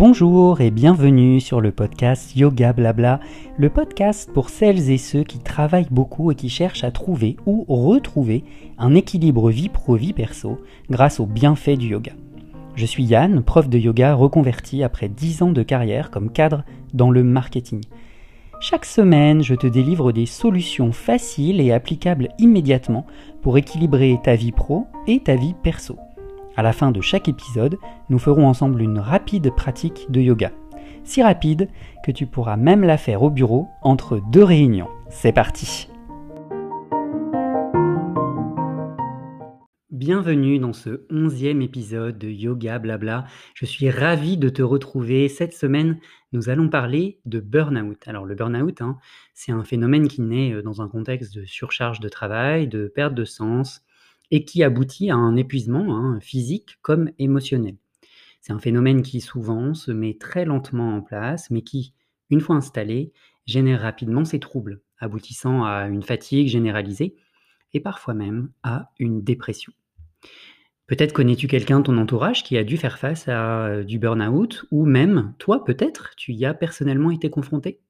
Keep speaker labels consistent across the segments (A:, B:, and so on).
A: Bonjour et bienvenue sur le podcast Yoga Blabla, le podcast pour celles et ceux qui travaillent beaucoup et qui cherchent à trouver ou retrouver un équilibre vie pro-vie perso grâce aux bienfaits du yoga. Je suis Yann, prof de yoga reconverti après 10 ans de carrière comme cadre dans le marketing. Chaque semaine, je te délivre des solutions faciles et applicables immédiatement pour équilibrer ta vie pro et ta vie perso. À la fin de chaque épisode, nous ferons ensemble une rapide pratique de yoga. Si rapide que tu pourras même la faire au bureau entre deux réunions. C'est parti Bienvenue dans ce onzième épisode de Yoga Blabla. Je suis ravi de te retrouver. Cette semaine, nous allons parler de burn-out. Alors le burn-out, hein, c'est un phénomène qui naît euh, dans un contexte de surcharge de travail, de perte de sens, et qui aboutit à un épuisement hein, physique comme émotionnel. C'est un phénomène qui souvent se met très lentement en place, mais qui, une fois installé, génère rapidement ses troubles, aboutissant à une fatigue généralisée et parfois même à une dépression. Peut-être connais-tu quelqu'un de ton entourage qui a dû faire face à euh, du burn-out, ou même toi peut-être, tu y as personnellement été confronté?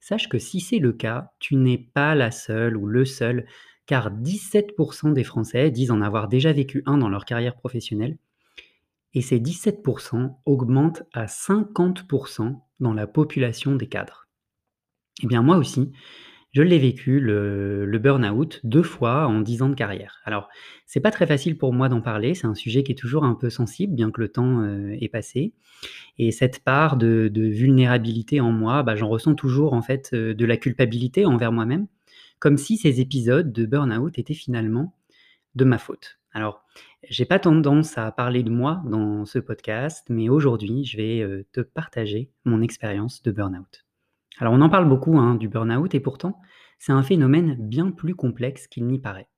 A: Sache que si c'est le cas, tu n'es pas la seule ou le seul car 17% des Français disent en avoir déjà vécu un dans leur carrière professionnelle, et ces 17% augmentent à 50% dans la population des cadres. Eh bien moi aussi, je l'ai vécu, le, burn-out, deux fois en 10 ans de carrière. Alors, c'est pas très facile pour moi d'en parler, c'est un sujet qui est toujours un peu sensible, bien que le temps euh, est passé. Et cette part de, vulnérabilité en moi, bah, j'en ressens toujours en fait euh, de la culpabilité envers moi-même, comme si ces épisodes de burn-out étaient finalement de ma faute. Alors, j'ai pas tendance à parler de moi dans ce podcast, mais aujourd'hui, je vais euh, te partager mon expérience de burn-out. Alors, on en parle beaucoup hein, du burn-out, et pourtant, c'est un phénomène bien plus complexe qu'il n'y paraît.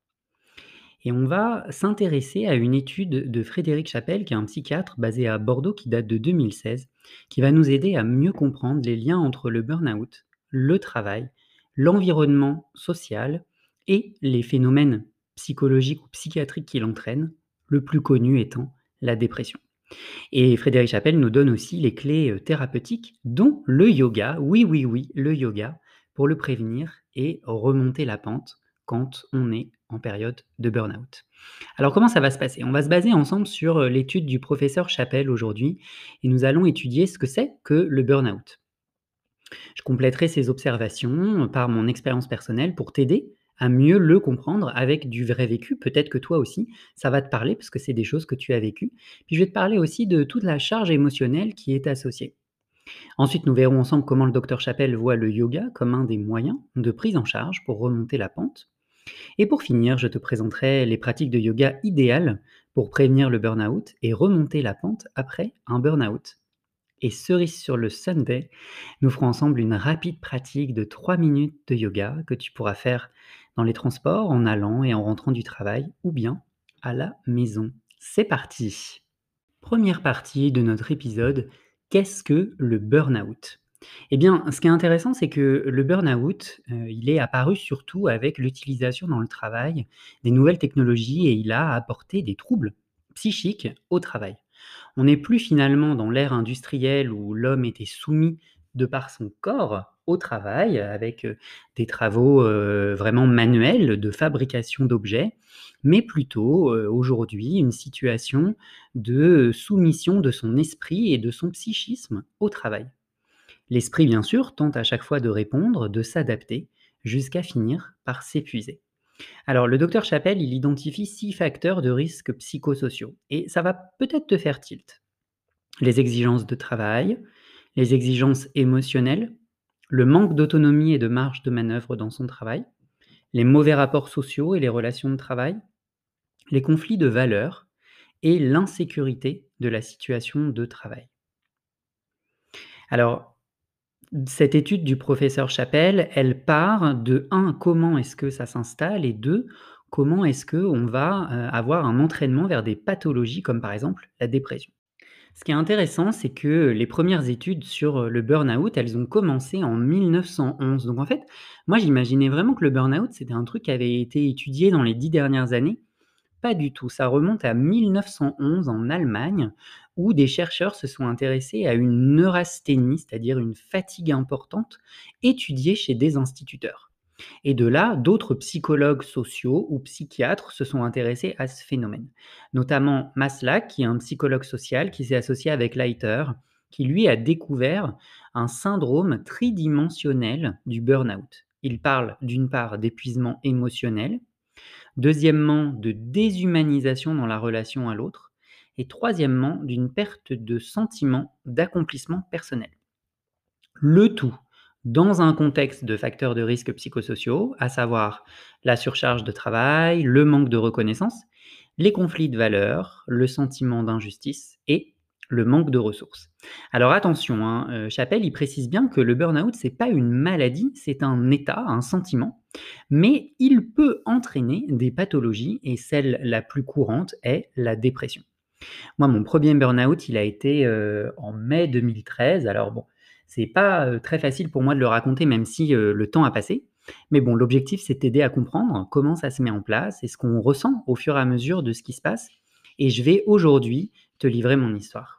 A: Et on va s'intéresser à une étude de Frédéric Chapelle, qui est un psychiatre basé à Bordeaux qui date de 2016, qui va nous aider à mieux comprendre les liens entre le burn-out, le travail l'environnement social et les phénomènes psychologiques ou psychiatriques qui l'entraînent, le plus connu étant la dépression. Et Frédéric Chapelle nous donne aussi les clés euh, thérapeutiques, dont le yoga, oui, oui, oui, le yoga, pour le prévenir et remonter la pente quand on est en période de burn-out. Alors comment ça va se passer? On va se baser ensemble sur euh, l'étude du professeur Chapelle aujourd'hui et nous allons étudier ce que c'est que le burn-out. Je compléterai ces observations par mon expérience personnelle pour t'aider à mieux le comprendre avec du vrai vécu. Peut-être que toi aussi, ça va te parler parce que c'est des choses que tu as vécues. Puis je vais te parler aussi de toute la charge émotionnelle qui est associée. Ensuite, nous verrons ensemble comment le docteur Chapelle voit le yoga comme un des moyens de prise en charge pour remonter la pente. Et pour finir, je te présenterai les pratiques de yoga idéales pour prévenir le burn-out et remonter la pente après un burn-out. Et cerise sur le Sunday, nous ferons ensemble une rapide pratique de 3 minutes de yoga que tu pourras faire dans les transports, en allant et en rentrant du travail, ou bien à la maison. C'est parti Première partie de notre épisode, qu'est-ce que le burn-out? Eh bien, ce qui est intéressant, c'est que le burn-out, euh, il est apparu surtout avec l'utilisation dans le travail des nouvelles technologies et il a apporté des troubles psychiques au travail. On n'est plus finalement dans l'ère industrielle où l'homme était soumis de par son corps au travail, avec euh, des travaux euh, vraiment manuels de fabrication d'objets, mais plutôt euh, aujourd'hui une situation de soumission de son esprit et de son psychisme au travail. L'esprit, bien sûr, tente à chaque fois de répondre, de s'adapter, jusqu'à finir par s'épuiser. Alors, le docteur Chapelle, il identifie six facteurs de risque psychosociaux. Et ça va peut-être te faire tilt. Les exigences de travail, les exigences émotionnelles, le manque d'autonomie et de marge de manœuvre dans son travail, les mauvais rapports sociaux et les relations de travail, les conflits de valeurs et l'insécurité de la situation de travail. Alors, cette étude du professeur Chapelle, elle part de 1 comment est-ce que ça s'installe et 2 comment est-ce qu'on va, euh, avoir un entraînement vers des pathologies comme par exemple la dépression. Ce qui est intéressant, c'est que les premières études sur, euh, le burn-out, elles ont commencé en 1911. Donc en fait, moi j'imaginais vraiment que le burn-out, c'était un truc qui avait été étudié dans les 10 dernières années. pas du tout. Ça remonte à 1911 en Allemagne, où des chercheurs se sont intéressés à une neurasthénie, c'est-à-dire une fatigue importante, étudiée chez des instituteurs. Et de là, d'autres psychologues sociaux ou psychiatres se sont intéressés à ce phénomène. Notamment Maslach, qui est un psychologue social qui s'est associé avec Leiter, qui lui a découvert un syndrome tridimensionnel du burn-out. Il parle d'une part d'épuisement émotionnel, deuxièmement de déshumanisation dans la relation à l'autre, et troisièmement d'une perte de sentiment d'accomplissement personnel. Le tout dans un contexte de facteurs de risque psychosociaux, à savoir la surcharge de travail, le manque de reconnaissance, les conflits de valeurs, le sentiment d'injustice et le manque de ressources. Alors attention, hein, euh, Chapelle, il précise bien que le burn-out, c'est pas une maladie, c'est un état, un sentiment, mais il peut entraîner des pathologies et celle la plus courante est la dépression. Moi, mon premier burn-out, il a été euh, en mai 2013. Alors bon, c'est pas très facile pour moi de le raconter, même si le temps a passé. Mais bon, l'objectif, c'est d'aider à comprendre comment ça se met en place et ce qu'on ressent au fur et à mesure de ce qui se passe. Et je vais aujourd'hui te livrer mon histoire.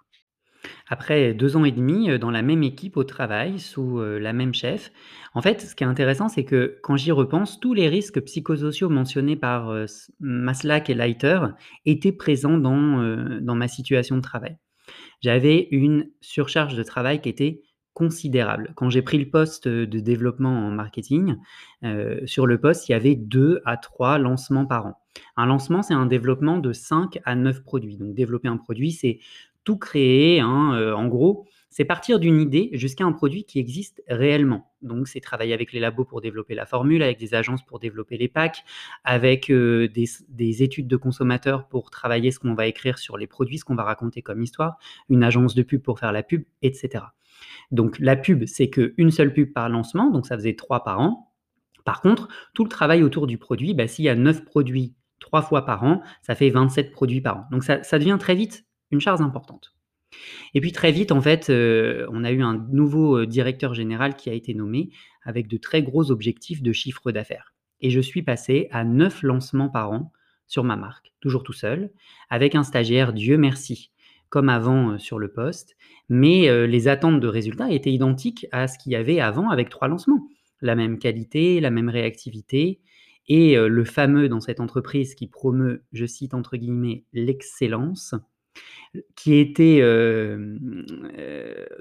A: Après deux ans et demi dans la même équipe au travail, sous la même chef, en fait, ce qui est intéressant, c'est que quand j'y repense, tous les risques psychosociaux mentionnés par Maslach et Leiter étaient présents dans, dans ma situation de travail. J'avais une surcharge de travail qui était considérable. Quand j'ai pris le poste de développement en marketing, euh, sur le poste, il y avait 2 à 3 lancements par an. Un lancement, c'est un développement de 5 à 9 produits. Donc développer un produit, c'est tout créer. Hein, euh, en gros, c'est partir d'une idée jusqu'à un produit qui existe réellement. Donc, c'est travailler avec les labos pour développer la formule, avec des agences pour développer les packs, avec euh, des, des, études de consommateurs pour travailler ce qu'on va écrire sur les produits, ce qu'on va raconter comme histoire, une agence de pub pour faire la pub, etc. Donc la pub, c'est qu'une seule pub par lancement, donc ça faisait trois par an. Par contre, tout le travail autour du produit, bah, s'il y a 9 produits trois fois par an, ça fait 27 produits par an. Donc ça, devient très vite une charge importante. Et puis très vite, en fait, euh, on a eu un nouveau euh, directeur général qui a été nommé avec de très gros objectifs de chiffre d'affaires. Et je suis passé à 9 lancements par an sur ma marque, toujours tout seul, avec un stagiaire, Dieu merci, comme avant sur le poste, mais les attentes de résultats étaient identiques à ce qu'il y avait avant avec trois lancements. La même qualité, la même réactivité, et le fameux dans cette entreprise qui promeut, je cite entre guillemets, l'excellence, qui était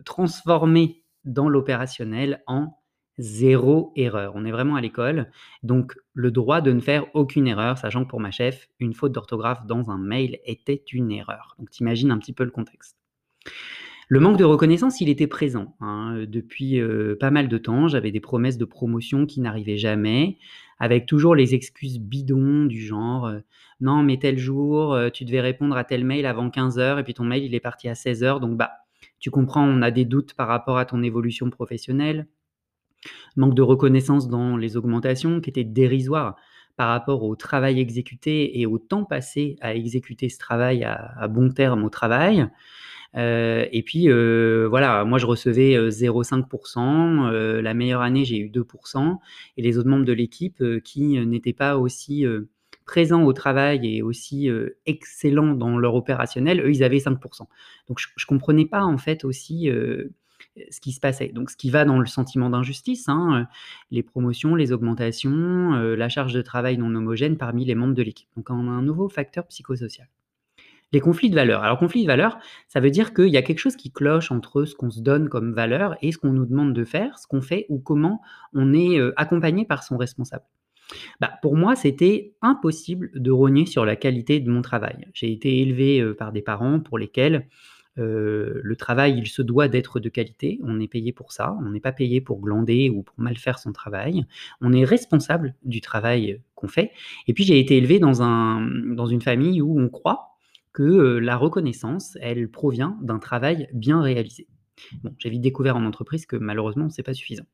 A: transformé dans l'opérationnel en zéro erreur. On est vraiment à l'école. Donc, le droit de ne faire aucune erreur, sachant que pour ma chef, une faute d'orthographe dans un mail était une erreur. Donc, t'imagines un petit peu le contexte. Le manque de reconnaissance, il était présent hein, depuis euh, pas mal de temps. J'avais des promesses de promotion qui n'arrivaient jamais, avec toujours les excuses bidons du genre euh, non, mais tel jour, euh, tu devais répondre à tel mail avant 15 heures et puis ton mail il est parti à 16 heures. Donc bah, tu comprends, on a des doutes par rapport à ton évolution professionnelle manque de reconnaissance dans les augmentations qui étaient dérisoires par rapport au travail exécuté et au temps passé à exécuter ce travail à, bon terme au travail. Euh, et puis euh, voilà, moi je recevais 0,5%, euh, la meilleure année j'ai eu 2%, et les autres membres de l'équipe qui n'étaient pas aussi présents au travail et aussi excellents dans leur opérationnel, eux ils avaient 5%. Donc je, je comprenais pas en fait aussi ce qui se passait. Donc, ce qui va dans le sentiment d'injustice, hein, les promotions, les augmentations, la charge de travail non homogène parmi les membres de l'équipe. Donc, on a un nouveau facteur psychosocial. Les conflits de valeurs. Alors, conflit de valeurs, ça veut dire qu'il y a quelque chose qui cloche entre ce qu'on se donne comme valeur et ce qu'on nous demande de faire, ce qu'on fait ou comment on est euh, accompagné par son responsable. Bah, pour moi, c'était impossible de rogner sur la qualité de mon travail. J'ai été élevé par des parents pour lesquels euh, le travail, il se doit d'être de qualité. On est payé pour ça. On n'est pas payé pour glander ou pour mal faire son travail. On est responsable du travail qu'on fait. Et puis, j'ai été élevé dans, un, dans une famille où on croit que la reconnaissance, elle provient d'un travail bien réalisé. Bon, j'ai vite découvert en entreprise que malheureusement, c'est pas suffisant.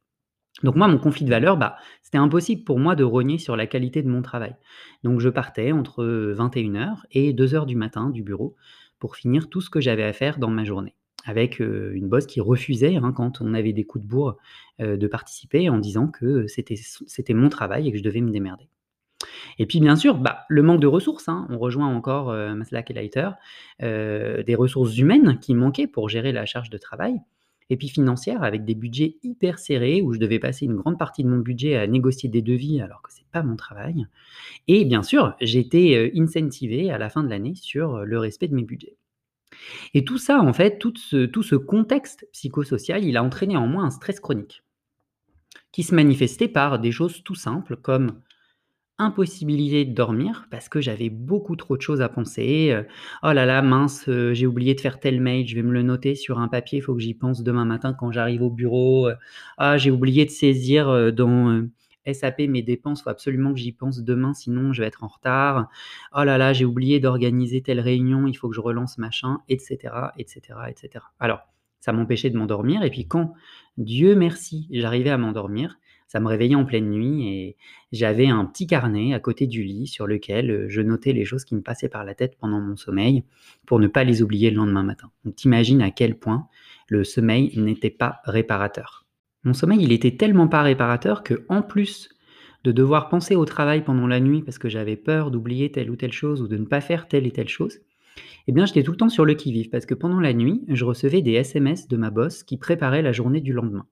A: Donc moi, mon conflit de valeurs, bah, c'était impossible pour moi de rogner sur la qualité de mon travail. Donc je partais entre 21h et 2h du matin du bureau pour finir tout ce que j'avais à faire dans ma journée. Avec une boss qui refusait, hein, quand on avait des coups de bourre, de participer en disant que c'était mon travail et que je devais me démerder. Et puis bien sûr, bah, le manque de ressources, hein. on rejoint encore euh, et Leiter, euh, des ressources humaines qui manquaient pour gérer la charge de travail, et puis financière avec des budgets hyper serrés où je devais passer une grande partie de mon budget à négocier des devis alors que c'est pas mon travail. Et bien sûr, j'étais euh, incentivé à la fin de l'année sur le respect de mes budgets. Et tout ça, en fait, tout ce, tout ce contexte psychosocial, il a entraîné en moi un stress chronique qui se manifestait par des choses tout simples comme impossibilité de dormir parce que j'avais beaucoup trop de choses à penser. Euh, oh là là, mince, euh, j'ai oublié de faire tel mail, je vais me le noter sur un papier, il faut que j'y pense demain matin quand j'arrive au bureau. Euh, ah, j'ai oublié de saisir dans SAP mes dépenses, faut absolument que j'y pense demain, sinon je vais être en retard. Oh là là, j'ai oublié d'organiser telle réunion, il faut que je relance machin, etc., etc., etc. Alors, ça m'empêchait de m'endormir. Et puis quand, Dieu merci, j'arrivais à m'endormir, ça me réveillait en pleine nuit et j'avais un petit carnet à côté du lit sur lequel euh, je notais les choses qui me passaient par la tête pendant mon sommeil pour ne pas les oublier le lendemain matin. Donc t'imagines à quel point le sommeil n'était pas réparateur. Mon sommeil, il était tellement pas réparateur que en plus de devoir penser au travail pendant la nuit parce que j'avais peur d'oublier telle ou telle chose ou de ne pas faire telle et telle chose, eh bien j'étais tout le temps sur le qui-vive parce que pendant la nuit, je recevais des SMS de ma boss qui préparait la journée du lendemain.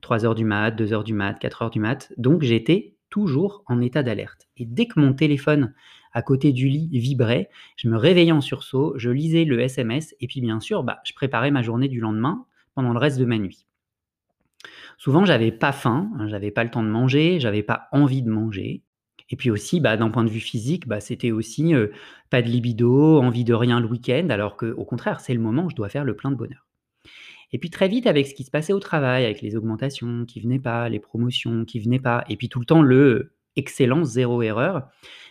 A: 3 heures du mat, 2 heures du mat, 4 heures du mat. Donc j'étais toujours en état d'alerte. Et dès que mon téléphone à côté du lit vibrait, je me réveillais en sursaut, je lisais le SMS et puis bien sûr, bah, je préparais ma journée du lendemain pendant le reste de ma nuit. Souvent, j'avais pas faim, j'avais pas le temps de manger, j'avais pas envie de manger. Et puis aussi, bah, d'un point de vue physique, bah, c'était aussi euh, pas de libido, envie de rien le week-end, alors qu'au contraire, c'est le moment où je dois faire le plein de bonheur. Et puis très vite, avec ce qui se passait au travail, avec les augmentations qui venaient pas, les promotions qui venaient pas, et puis tout le temps le excellence, zéro erreur,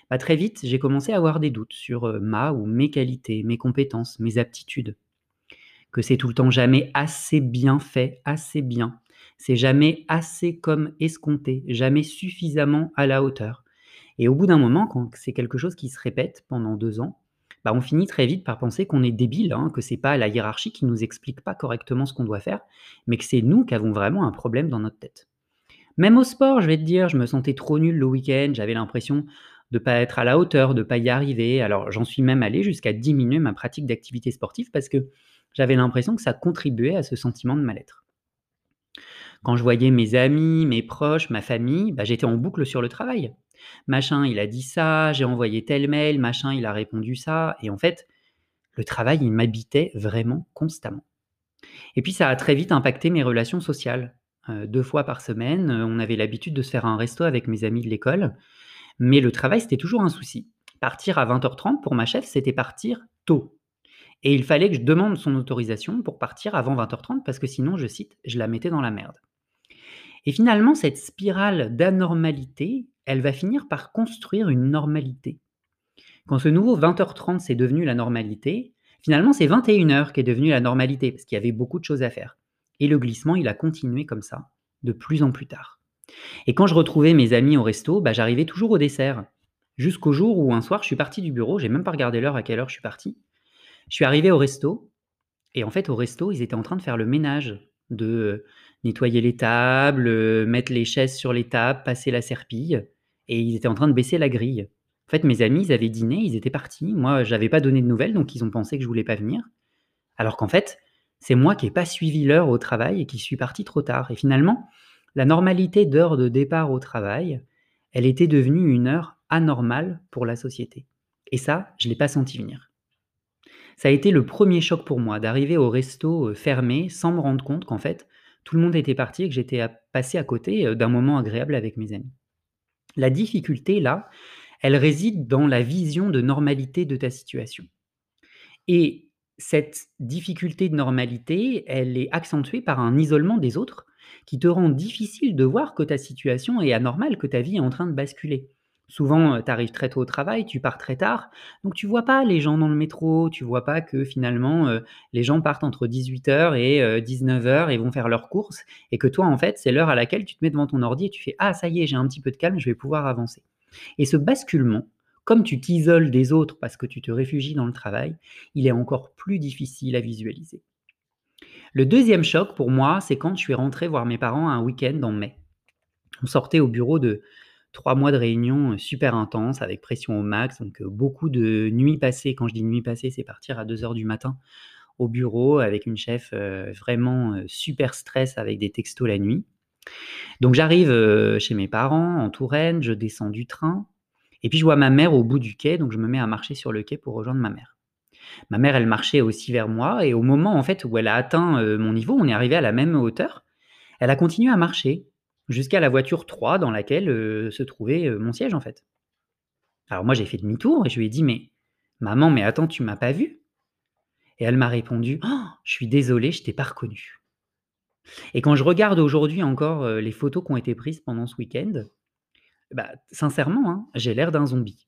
A: bah, très vite, j'ai commencé à avoir des doutes sur euh, ma ou mes qualités, mes compétences, mes aptitudes. Que c'est tout le temps jamais assez bien fait, assez bien. C'est jamais assez comme escompté, jamais suffisamment à la hauteur. Et au bout d'un moment, quand c'est quelque chose qui se répète pendant deux ans, bah, on finit très vite par penser qu'on est débile, hein, que c'est pas la hiérarchie qui nous explique pas correctement ce qu'on doit faire, mais que c'est nous qui avons vraiment un problème dans notre tête. Même au sport, je vais te dire, je me sentais trop nul le week-end, j'avais l'impression de ne pas être à la hauteur, de ne pas y arriver. Alors j'en suis même allé jusqu'à diminuer ma pratique d'activité sportive parce que j'avais l'impression que ça contribuait à ce sentiment de mal-être. Quand je voyais mes amis, mes proches, ma famille, bah, j'étais en boucle sur le travail. Machin, il a dit ça, j'ai envoyé tel mail, machin, il a répondu ça. Et en fait, le travail, il m'habitait vraiment constamment. Et puis, ça a très vite impacté mes relations sociales. Euh, deux fois par semaine, euh, on avait l'habitude de se faire un resto avec mes amis de l'école. Mais le travail, c'était toujours un souci. Partir à 20h30 pour ma chef, c'était partir tôt. Et il fallait que je demande son autorisation pour partir avant 20h30 parce que sinon, je cite, je la mettais dans la merde. Et finalement, cette spirale d'anormalité, elle va finir par construire une normalité. Quand ce nouveau 20h30 c'est devenu la normalité, finalement c'est 21h qui est devenu la normalité, parce qu'il y avait beaucoup de choses à faire. Et le glissement, il a continué comme ça, de plus en plus tard. Et quand je retrouvais mes amis au resto, bah, j'arrivais toujours au dessert. Jusqu'au jour où un soir, je suis parti du bureau, j'ai même pas regardé l'heure à quelle heure je suis parti. Je suis arrivé au resto, et en fait, au resto, ils étaient en train de faire le ménage, de nettoyer les tables, euh, mettre les chaises sur les tables, passer la serpille et ils étaient en train de baisser la grille. En fait, mes amis, ils avaient dîné, ils étaient partis. Moi, je n'avais pas donné de nouvelles, donc ils ont pensé que je voulais pas venir. Alors qu'en fait, c'est moi qui n'ai pas suivi l'heure au travail et qui suis parti trop tard. Et finalement, la normalité d'heure de départ au travail, elle était devenue une heure anormale pour la société. Et ça, je ne l'ai pas senti venir. Ça a été le premier choc pour moi d'arriver au resto euh, fermé sans me rendre compte qu'en fait, tout le monde était parti et que j'étais passé à côté euh, d'un moment agréable avec mes amis. La difficulté, là, elle réside dans la vision de normalité de ta situation. Et cette difficulté de normalité, elle est accentuée par un isolement des autres qui te rend difficile de voir que ta situation est anormale, que ta vie est en train de basculer. Souvent, tu arrives très tôt au travail, tu pars très tard, donc tu vois pas les gens dans le métro, tu vois pas que finalement les gens partent entre 18h et 19h euh, et vont faire leurs courses, et que toi, en fait, c'est l'heure à laquelle tu te mets devant ton ordi et tu fais Ah, ça y est, j'ai un petit peu de calme, je vais pouvoir avancer. Et ce basculement, comme tu t'isoles des autres parce que tu te réfugies dans le travail, il est encore plus difficile à visualiser. Le deuxième choc pour moi, c'est quand je suis rentré voir mes parents un week-end en mai. On sortait au bureau de, 3 mois de réunions, super intenses avec pression au max, donc beaucoup de nuits passées. Quand je dis nuits passées, c'est partir à 2:00 du matin au bureau avec une chef, vraiment, super stress avec des textos la nuit. Donc j'arrive, chez mes parents en Touraine, je descends du train et puis je vois ma mère au bout du quai, donc je me mets à marcher sur le quai pour rejoindre ma mère. Ma mère, elle marchait aussi vers moi et au moment, en fait, où elle a atteint, mon niveau, on est arrivé à la même hauteur, elle a continué à marcher jusqu'à la voiture 3 dans laquelle, se trouvait, mon siège, en fait. Alors moi, j'ai fait demi-tour et je lui ai dit: «Mais maman, mais attends, tu m'as pas vu?» et elle m'a répondu: «Oh, je suis désolée, je t'ai pas reconnu». Et quand je regarde aujourd'hui encore, les photos qui ont été prises pendant ce week-end, bah, sincèrement, hein, j'ai l'air d'un zombie.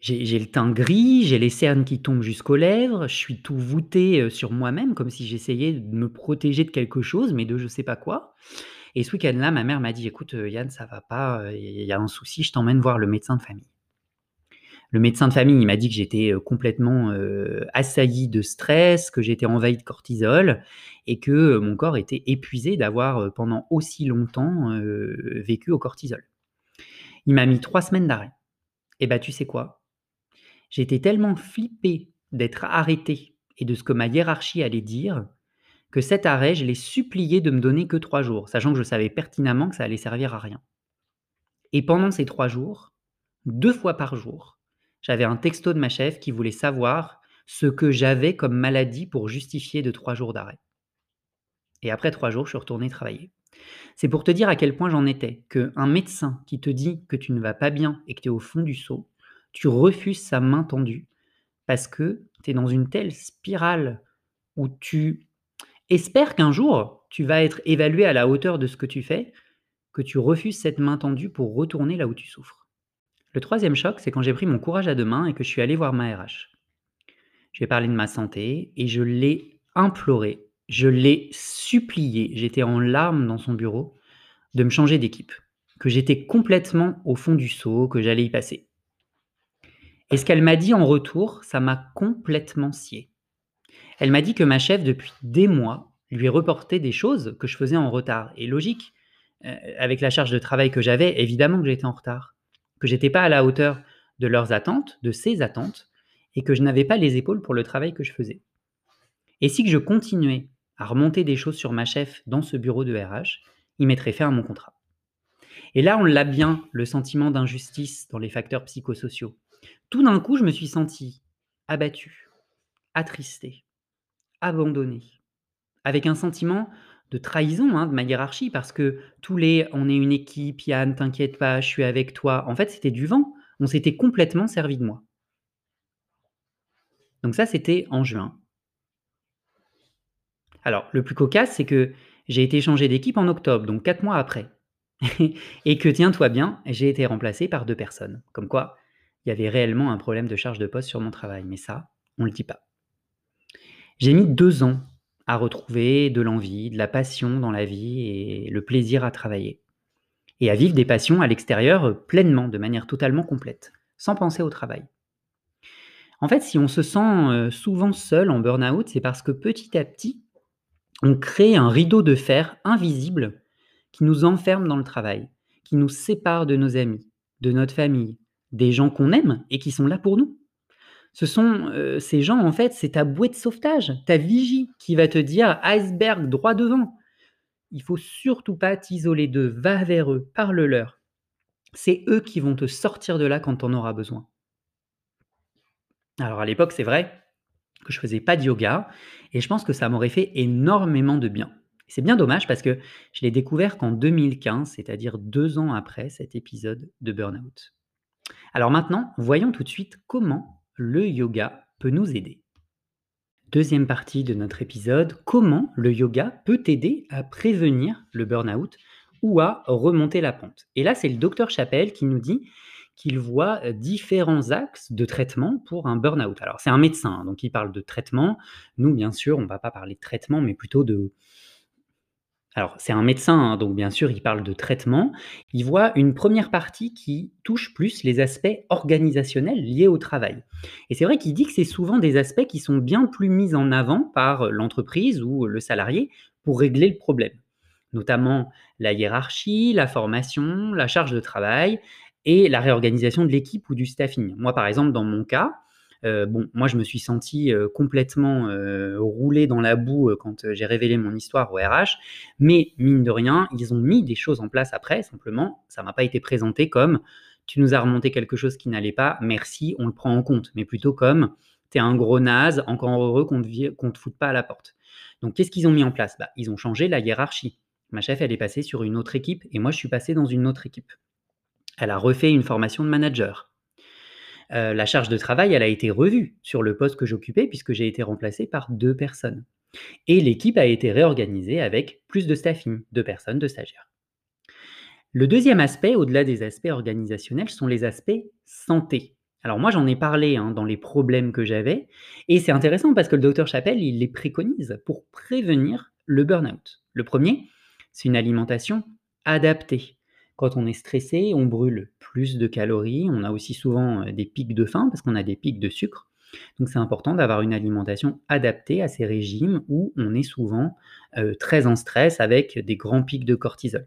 A: J'ai j'ai le teint gris, j'ai les cernes qui tombent jusqu'aux lèvres, je suis tout voûté, sur moi-même comme si j'essayais de me protéger de quelque chose, mais de je sais pas quoi et ce week-end-là, ma mère m'a dit: «Écoute, Yann, ça va pas, il y a un souci, je t'emmène voir le médecin de famille». Le médecin de famille, il m'a dit que j'étais, complètement, assailli de stress, que j'étais envahi de cortisol et que, mon corps était épuisé d'avoir, pendant aussi longtemps, vécu au cortisol. Il m'a mis 3 semaines d'arrêt et bah, tu sais quoi? J'étais tellement flippé d'être arrêté et de ce que ma hiérarchie allait dire, que cet arrêt, je l'ai supplié de me donner que 3 jours, sachant que je savais pertinemment que ça allait servir à rien. Et pendant ces 3 jours, 2 fois par jour, j'avais un texto de ma chef qui voulait savoir ce que j'avais comme maladie pour justifier de 3 jours d'arrêt. Et après 3 jours, je suis retourné travailler. C'est pour te dire à quel point j'en étais, qu'un médecin qui te dit que tu ne vas pas bien et que tu es au fond du seau, tu refuses sa main tendue parce que tu es dans une telle spirale où tu espères qu'un jour, tu vas être évalué à la hauteur de ce que tu fais, que tu refuses cette main tendue pour retourner là où tu souffres. Le troisième choc, c'est quand j'ai pris mon courage à deux mains et que je suis allé voir ma RH. Je lui ai parlé de ma santé et je l'ai imploré, je l'ai supplié, j'étais en larmes dans son bureau, de me changer d'équipe, que j'étais complètement au fond du seau, que j'allais y passer. Et ce qu'elle m'a dit en retour, ça m'a complètement scié. Elle m'a dit que ma chef, depuis des mois, lui reportait des choses que je faisais en retard. Et logique, euh, avec la charge de travail que j'avais, évidemment que j'étais en retard que j'étais pas à la hauteur de leurs attentes, de ses attentes, et que je n'avais pas les épaules pour le travail que je faisais. Et si je continuais à remonter des choses sur ma chef dans ce bureau de RH, il mettrait fin à mon contrat. Et là, on l'a bien, le sentiment d'injustice dans les facteurs psychosociaux. Tout d'un coup, je me suis senti abattu, attristé, abandonné, avec un sentiment de trahison hein, de ma hiérarchie parce que tous les on est une équipe, Yann, t'inquiète pas, je suis avec toi. En fait, c'était du vent. On s'était complètement servi de moi. Donc ça, c'était en juin. Alors, le plus cocasse, c'est que j'ai été changé d'équipe en octobre, donc quatre mois après. et que, tiens-toi bien, j'ai été remplacé par deux personnes. Comme quoi, il y avait réellement un problème de charge de poste sur mon travail. Mais ça, on ne le dit pas. J'ai mis deux ans à retrouver de l'envie, de la passion dans la vie et le plaisir à travailler. Et à vivre des passions à l'extérieur euh, pleinement, de manière totalement complète, sans penser au travail. En fait, si on se sent euh, souvent seul en burn-out, c'est parce que petit à petit, on crée un rideau de fer invisible qui nous enferme dans le travail, qui nous sépare de nos amis, de notre famille, des gens qu'on aime et qui sont là pour nous. Ce sont, ces gens, en fait, c'est ta bouée de sauvetage, ta vigie qui va te dire: «Iceberg droit devant». Il faut surtout pas t'isoler d'eux, va vers eux, parle-leur. C'est eux qui vont te sortir de là quand tu en auras besoin. Alors à l'époque, c'est vrai que je faisais pas de yoga et je pense que ça m'aurait fait énormément de bien. C'est bien dommage parce que je l'ai découvert qu'en 2015, c'est-à-dire deux ans après cet épisode de burn-out. Alors maintenant, voyons tout de suite comment le yoga peut nous aider. Deuxième partie de notre épisode, comment le yoga peut t'aider à prévenir le burn-out ou à remonter la pente. Et là, c'est le docteur Chappelle qui nous dit qu'il voit différents axes de traitement pour un burn-out. Alors, c'est un médecin, hein, donc il parle de traitement. Nous, bien sûr, on ne va pas parler de traitement, mais plutôt de, alors, c'est un médecin, hein, donc bien sûr, il parle de traitement. Il voit une première partie qui touche plus les aspects organisationnels liés au travail. Et c'est vrai qu'il dit que c'est souvent des aspects qui sont bien plus mis en avant par l'entreprise ou le salarié pour régler le problème. notamment la hiérarchie, la formation, la charge de travail et la réorganisation de l'équipe ou du staffing. Moi, par exemple, dans mon cas, euh, bon, moi, je me suis senti euh, complètement euh, roulé dans la boue quand j'ai révélé mon histoire au RH, mais mine de rien, ils ont mis des choses en place après, simplement, ça m'a pas été présenté comme tu nous as remonté quelque chose qui n'allait pas, merci, on le prend en compte, mais plutôt comme tu es un gros naze, encore heureux qu'on ne te foute pas à la porte. Donc, qu'est-ce qu'ils ont mis en place? Bah, Ils ont changé la hiérarchie. Ma chef, elle est passée sur une autre équipe et moi, je suis passé dans une autre équipe. Elle a refait une formation de manager. Euh, la charge de travail, a été revue sur le poste que j'occupais puisque j'ai été remplacé par deux personnes. Et l'équipe a été réorganisée avec plus de staffing, deux personnes, de stagiaires. Le deuxième aspect, au-delà des aspects organisationnels, sont les aspects santé. Alors moi, j'en ai parlé hein, dans les problèmes que j'avais, et c'est intéressant parce que le docteur Chapelle, il les préconise pour prévenir le burn-out. Le premier, c'est une alimentation adaptée. Quand on est stressé, on brûle plus de calories, on a aussi souvent des pics de faim parce qu'on a des pics de sucre. Donc c'est important d'avoir une alimentation adaptée à ces régimes où on est souvent très en stress avec des grands pics de cortisol.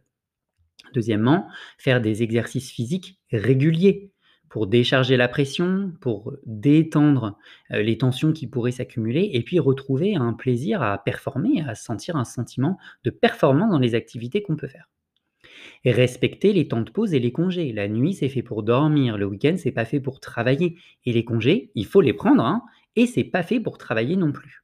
A: Deuxièmement, faire des exercices physiques réguliers pour décharger la pression, pour détendre les tensions qui pourraient s'accumuler et puis retrouver un plaisir à performer, à sentir un sentiment de performance dans les activités qu'on peut faire. Respecter les temps de pause et les congés. La nuit, c'est fait pour dormir. Le week-end, c'est pas fait pour travailler. Et les congés, il faut les prendre, hein, et c'est pas fait pour travailler non plus.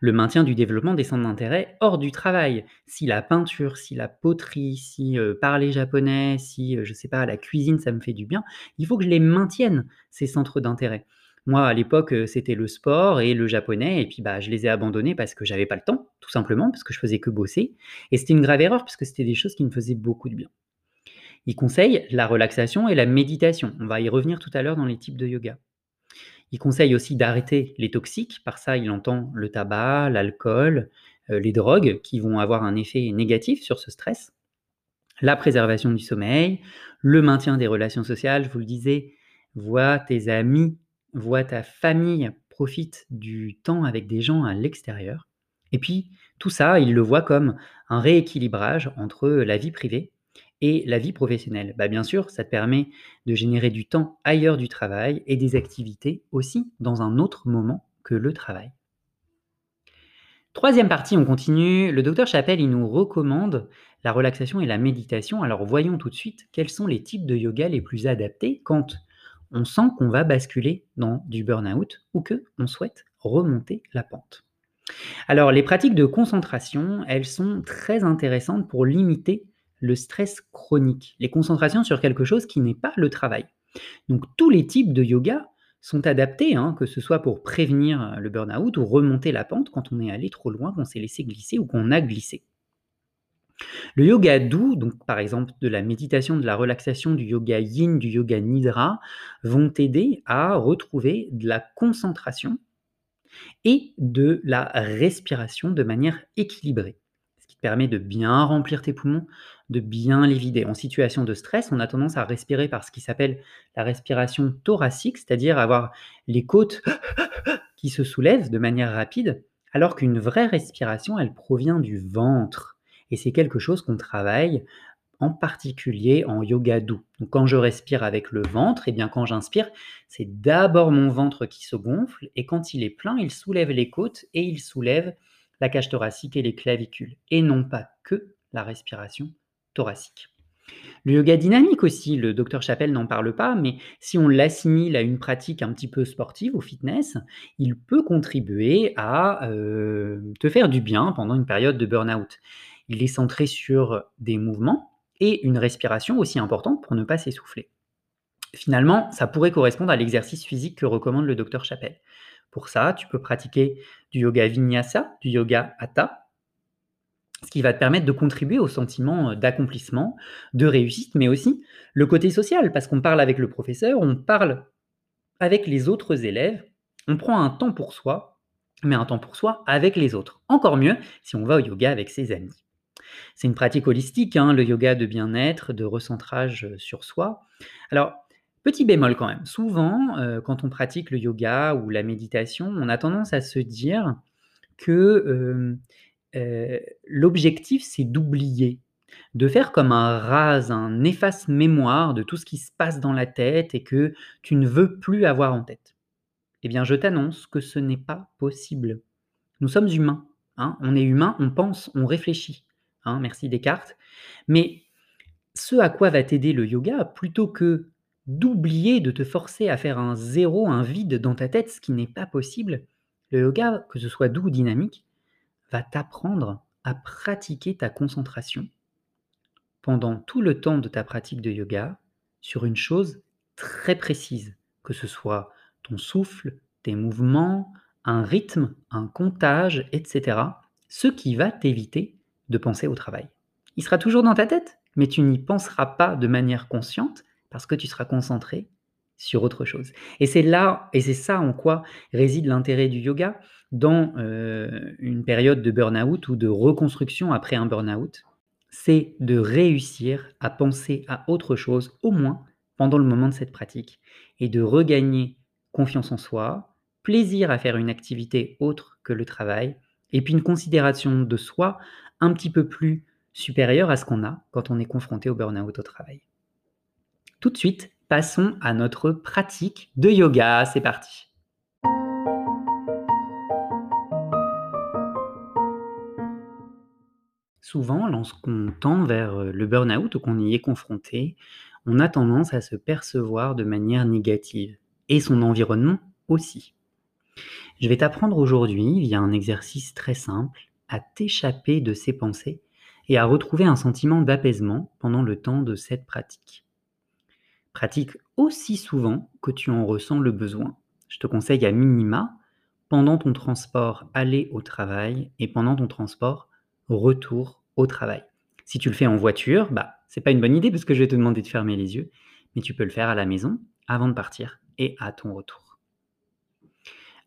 A: Le maintien du développement des centres d'intérêt hors du travail. Si la peinture, si la poterie, si euh, parler japonais, si, euh, je sais pas, la cuisine, ça me fait du bien, il faut que je les maintienne, ces centres d'intérêt. Moi, à l'époque, c'était le sport et le japonais et puis, bah, je les ai abandonnés parce que j'avais pas le temps, tout simplement, parce que je faisais que bosser et c'était une grave erreur parce que c'était des choses qui me faisaient beaucoup de bien. Il conseille la relaxation et la méditation. On va y revenir tout à l'heure dans les types de yoga. Il conseille aussi d'arrêter les toxiques. Par ça, il entend le tabac, l'alcool, les drogues qui vont avoir un effet négatif sur ce stress. La préservation du sommeil, le maintien des relations sociales, je vous le disais, vois tes amis vois ta famille, profite du temps avec des gens à l'extérieur. Et puis, tout ça, il le voit comme un rééquilibrage entre la vie privée et la vie professionnelle. Bah, bien sûr, ça te permet de générer du temps ailleurs du travail et des activités aussi dans un autre moment que le travail. Troisième partie, on continue. Le docteur Chapelle, il nous recommande la relaxation et la méditation. Alors voyons tout de suite quels sont les types de yoga les plus adaptés quand on sent qu'on va basculer dans du burn-out ou que on souhaite remonter la pente. Alors, les pratiques de concentration, elles sont très intéressantes pour limiter le stress chronique, les concentrations sur quelque chose qui n'est pas le travail. Donc, tous les types de yoga sont adaptés, hein, que ce soit pour prévenir le burn-out ou remonter la pente quand on est allé trop loin, qu'on s'est laissé glisser ou qu'on a glissé. Le yoga doux, donc par exemple de la méditation, de la relaxation, du yoga yin, du yoga nidra, vont t'aider à retrouver de la concentration et de la respiration de manière équilibrée. Ce qui te permet de bien remplir tes poumons, de bien les vider. En situation de stress, on a tendance à respirer par ce qui s'appelle la respiration thoracique, c'est-à-dire avoir les côtes qui se soulèvent de manière rapide, alors qu'une vraie respiration, elle provient du ventre. Et c'est quelque chose qu'on travaille en particulier en yoga doux. Donc quand je respire avec le ventre, et eh bien quand j'inspire, c'est d'abord mon ventre qui se gonfle et quand il est plein, il soulève les côtes et il soulève la cage thoracique et les clavicules et non pas que la respiration thoracique. Le yoga dynamique aussi, le docteur Chapelle n'en parle pas, mais si on l'assimile à une pratique un petit peu sportive ou fitness, il peut contribuer à euh, te faire du bien pendant une période de burn-out. Il est centré sur des mouvements et une respiration aussi importante pour ne pas s'essouffler. Finalement, ça pourrait correspondre à l'exercice physique que recommande le docteur Chapelle. Pour ça, tu peux pratiquer du yoga vinyasa, du yoga hatha, ce qui va te permettre de contribuer au sentiment d'accomplissement, de réussite, mais aussi le côté social, parce qu'on parle avec le professeur, on parle avec les autres élèves, on prend un temps pour soi, mais un temps pour soi avec les autres. Encore mieux si on va au yoga avec ses amis. C'est une pratique holistique, hein, le yoga de bien-être, de recentrage euh, sur soi. Alors, petit bémol quand même, souvent, euh, quand on pratique le yoga ou la méditation, on a tendance à se dire que Heu, l'objectif, c'est d'oublier, de faire comme un rase, un efface-mémoire de tout ce qui se passe dans la tête et que tu ne veux plus avoir en tête. Eh bien, je t'annonce que ce n'est pas possible. Nous sommes humains, hein, on est humain, on pense, on réfléchit, hein, merci Descartes. Mais ce à quoi va t'aider le yoga, plutôt que d'oublier, de te forcer à faire un zéro, un vide dans ta tête, ce qui n'est pas possible, le yoga, que ce soit doux ou dynamique, va t'apprendre à pratiquer ta concentration pendant tout le temps de ta pratique de yoga sur une chose très précise, que ce soit ton souffle, tes mouvements, un rythme, un comptage, etc. Ce qui va t'éviter de penser au travail. Il sera toujours dans ta tête, mais tu n'y penseras pas de manière consciente parce que tu seras concentré sur autre chose. Et c'est là, et c'est ça en quoi réside l'intérêt du yoga dans euh, une période de burn-out ou de reconstruction après un burn-out, c'est de réussir à penser à autre chose, au moins pendant le moment de cette pratique, et de regagner confiance en soi, plaisir à faire une activité autre que le travail, et puis une considération de soi un petit peu plus supérieure à ce qu'on a quand on est confronté au burn-out au travail. Tout de suite, passons à notre pratique de yoga. C'est parti. Souvent, lorsqu'on tend vers le burn-out ou qu'on y est confronté, on a tendance à se percevoir de manière négative, et son environnement aussi. Je vais t'apprendre aujourd'hui, via un exercice très simple, à t'échapper de ces pensées et à retrouver un sentiment d'apaisement pendant le temps de cette pratique. Pratique aussi souvent que tu en ressens le besoin. Je te conseille à minima pendant ton transport aller au travail et pendant ton transport retour au travail. Si tu le fais en voiture, bah c'est pas une bonne idée parce que je vais te demander de fermer les yeux, mais tu peux le faire à la maison avant de partir et à ton retour.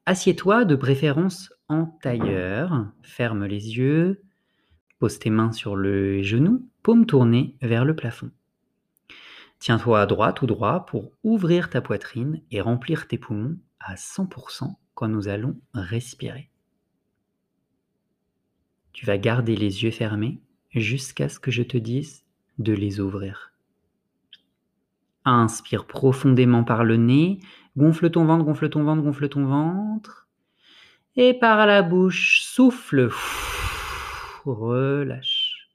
A: Assieds-toi de préférence en tailleur, ferme les yeux, pose tes mains sur le genou, paume tournée vers le plafond. Tiens-toi à droite ou droit pour ouvrir ta poitrine et remplir tes poumons à 100% quand nous allons respirer. Tu vas garder les yeux fermés jusqu'à ce que je te dise de les ouvrir. Inspire profondément par le nez, gonfle ton ventre, gonfle ton ventre, gonfle ton ventre. Et par la bouche, souffle, relâche.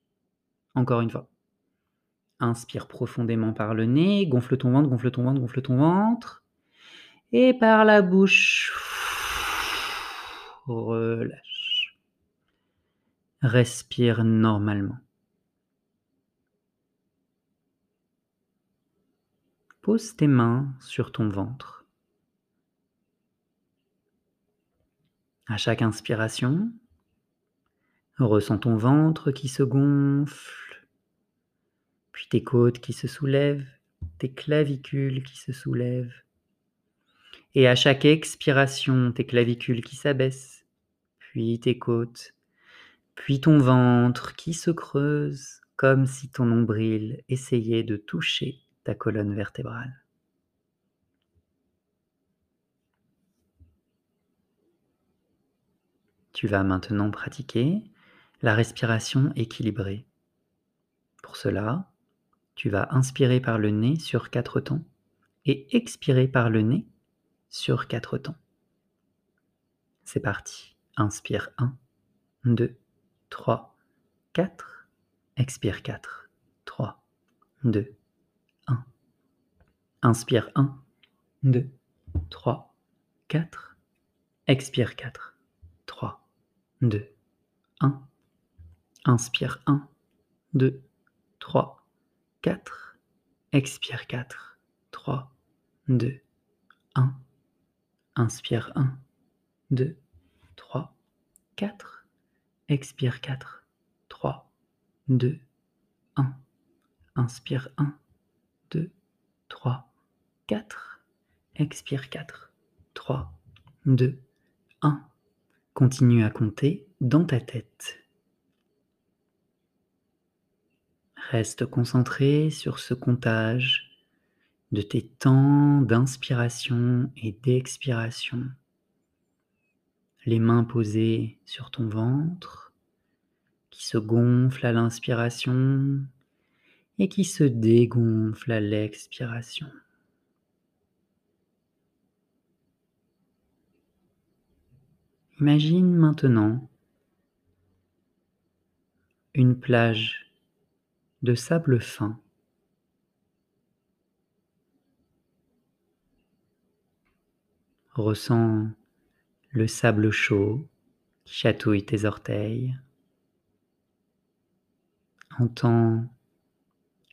A: Encore une fois. Inspire profondément par le nez, gonfle ton ventre, gonfle ton ventre, gonfle ton ventre. Et par la bouche, relâche. Respire normalement. Pose tes mains sur ton ventre. À chaque inspiration, ressens ton ventre qui se gonfle, puis tes côtes qui se soulèvent, tes clavicules qui se soulèvent. Et à chaque expiration, tes clavicules qui s'abaissent, puis tes côtes, puis ton ventre qui se creuse comme si ton nombril essayait de toucher ta colonne vertébrale. Tu vas maintenant pratiquer la respiration équilibrée. Pour cela, tu vas inspirer par le nez sur quatre temps et expirer par le nez sur quatre temps. C'est parti. Inspire 1, 2, 3, 4. Expire 4, 3, 2, Inspire 1, 2, 3, 4. Expire 4, 3, 2, 1. Inspire 1, 2, 3, 4. Expire 4, 3, 2, 1. Inspire 1, 2, 3, 4. Expire 4, 3, 2, 1. Inspire 1, 2, 3, 4. Expire 4, 3, 2, 1. Continue à compter dans ta tête. Reste concentré sur ce comptage de tes temps d'inspiration et d'expiration. Les mains posées sur ton ventre, qui se gonfle à l'inspiration et qui se dégonfle à l'expiration. Imagine maintenant une plage de sable fin. Ressens le sable chaud qui chatouille tes orteils. Entends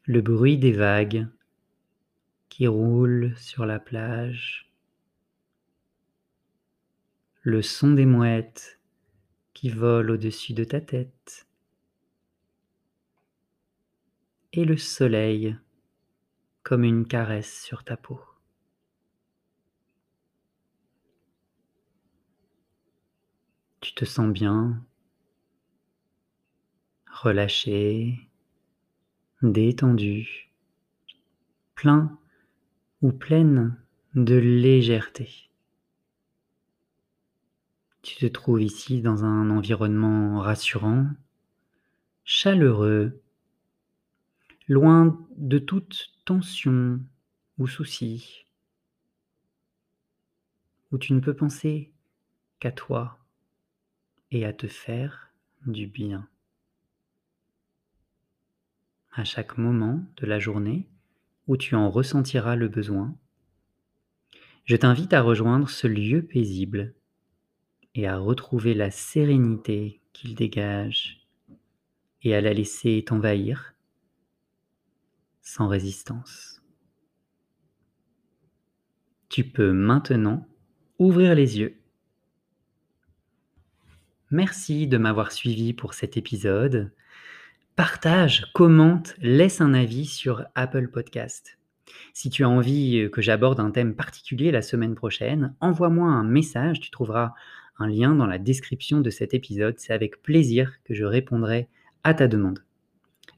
A: le bruit des vagues qui roulent sur la plage le son des mouettes qui volent au-dessus de ta tête et le soleil comme une caresse sur ta peau. Tu te sens bien, relâché, détendu, plein ou pleine de légèreté. Tu te trouves ici dans un environnement rassurant, chaleureux, loin de toute tension ou souci, où tu ne peux penser qu'à toi et à te faire du bien. À chaque moment de la journée où tu en ressentiras le besoin, je t'invite à rejoindre ce lieu paisible et à retrouver la sérénité qu'il dégage et à la laisser t'envahir sans résistance. Tu peux maintenant ouvrir les yeux. Merci de m'avoir suivi pour cet épisode. Partage, commente, laisse un avis sur Apple Podcast. Si tu as envie que j'aborde un thème particulier la semaine prochaine, envoie-moi un message, tu trouveras un lien dans la description de cet épisode. C'est avec plaisir que je répondrai à ta demande.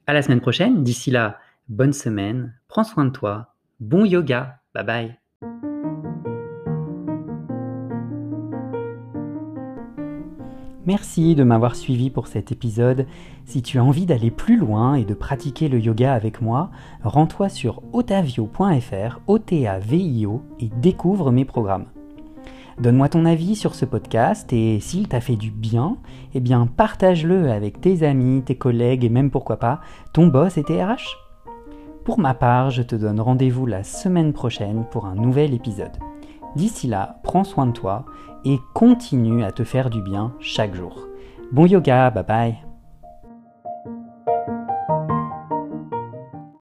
A: À la semaine prochaine. D'ici là, bonne semaine. Prends soin de toi. Bon yoga. Bye bye. Merci de m'avoir suivi pour cet épisode. Si tu as envie d'aller plus loin et de pratiquer le yoga avec moi, rends-toi sur otavio.fr, O-T-A-V-I-O, et découvre mes programmes. Donne-moi ton avis sur ce podcast et s'il t'a fait du bien, eh bien partage-le avec tes amis, tes collègues et même pourquoi pas ton boss et tes RH. Pour ma part, je te donne rendez-vous la semaine prochaine pour un nouvel épisode. D'ici là, prends soin de toi et continue à te faire du bien chaque jour. Bon yoga, bye bye